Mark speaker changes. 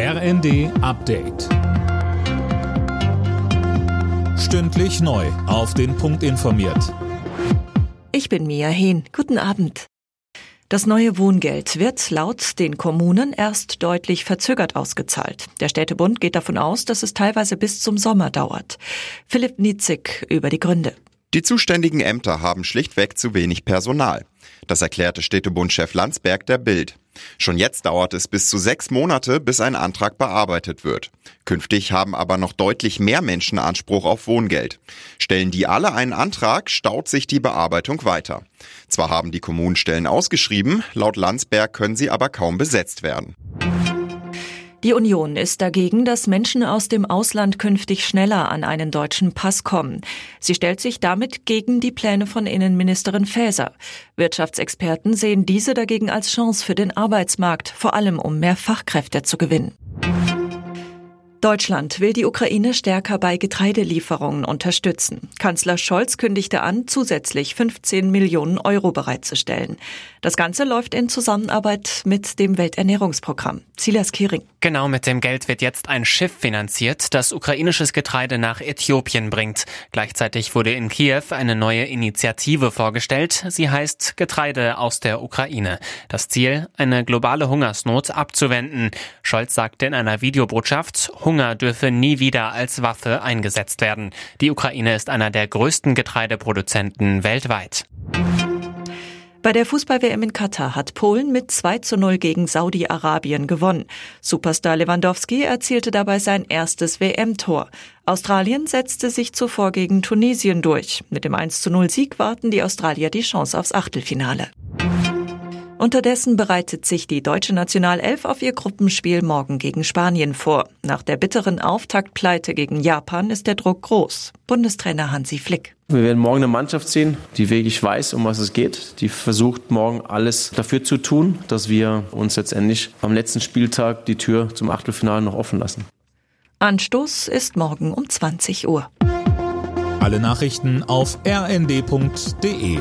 Speaker 1: RND Update. Stündlich neu. Auf den Punkt informiert.
Speaker 2: Ich bin Mia Hehn. Guten Abend. Das neue Wohngeld wird laut den Kommunen erst deutlich verzögert ausgezahlt. Der Städtebund geht davon aus, dass es teilweise bis zum Sommer dauert. Philipp Nitzig über die Gründe.
Speaker 3: Die zuständigen Ämter haben schlichtweg zu wenig Personal. Das erklärte Städtebundchef Landsberg der Bild. Schon jetzt dauert es bis zu sechs Monate, bis ein Antrag bearbeitet wird. Künftig haben aber noch deutlich mehr Menschen Anspruch auf Wohngeld. Stellen die alle einen Antrag, staut sich die Bearbeitung weiter. Zwar haben die Kommunen Stellen ausgeschrieben, laut Landsberg können sie aber kaum besetzt werden.
Speaker 2: Die Union ist dagegen, dass Menschen aus dem Ausland künftig schneller an einen deutschen Pass kommen. Sie stellt sich damit gegen die Pläne von Innenministerin Faeser. Wirtschaftsexperten sehen diese dagegen als Chance für den Arbeitsmarkt, vor allem um mehr Fachkräfte zu gewinnen. Deutschland will die Ukraine stärker bei Getreidelieferungen unterstützen. Kanzler Scholz kündigte an, zusätzlich 15 Millionen Euro bereitzustellen. Das Ganze läuft in Zusammenarbeit mit dem Welternährungsprogramm. Silas Kiring.
Speaker 4: Genau mit dem Geld wird jetzt ein Schiff finanziert, das ukrainisches Getreide nach Äthiopien bringt. Gleichzeitig wurde in Kiew eine neue Initiative vorgestellt. Sie heißt Getreide aus der Ukraine. Das Ziel, eine globale Hungersnot abzuwenden. Scholz sagte in einer Videobotschaft, Hunger dürfe nie wieder als Waffe eingesetzt werden. Die Ukraine ist einer der größten Getreideproduzenten weltweit.
Speaker 2: Bei der Fußball-WM in Katar hat Polen mit 2 zu 0 gegen Saudi-Arabien gewonnen. Superstar Lewandowski erzielte dabei sein erstes WM-Tor. Australien setzte sich zuvor gegen Tunesien durch. Mit dem 1 zu 0 Sieg warten die Australier die Chance aufs Achtelfinale. Unterdessen bereitet sich die deutsche Nationalelf auf ihr Gruppenspiel morgen gegen Spanien vor. Nach der bitteren Auftaktpleite gegen Japan ist der Druck groß. Bundestrainer Hansi Flick.
Speaker 5: Wir werden morgen eine Mannschaft sehen, die wirklich weiß, um was es geht, die versucht morgen alles dafür zu tun, dass wir uns letztendlich am letzten Spieltag die Tür zum Achtelfinale noch offen lassen.
Speaker 2: Anstoß ist morgen um 20 Uhr.
Speaker 1: Alle Nachrichten auf rnd.de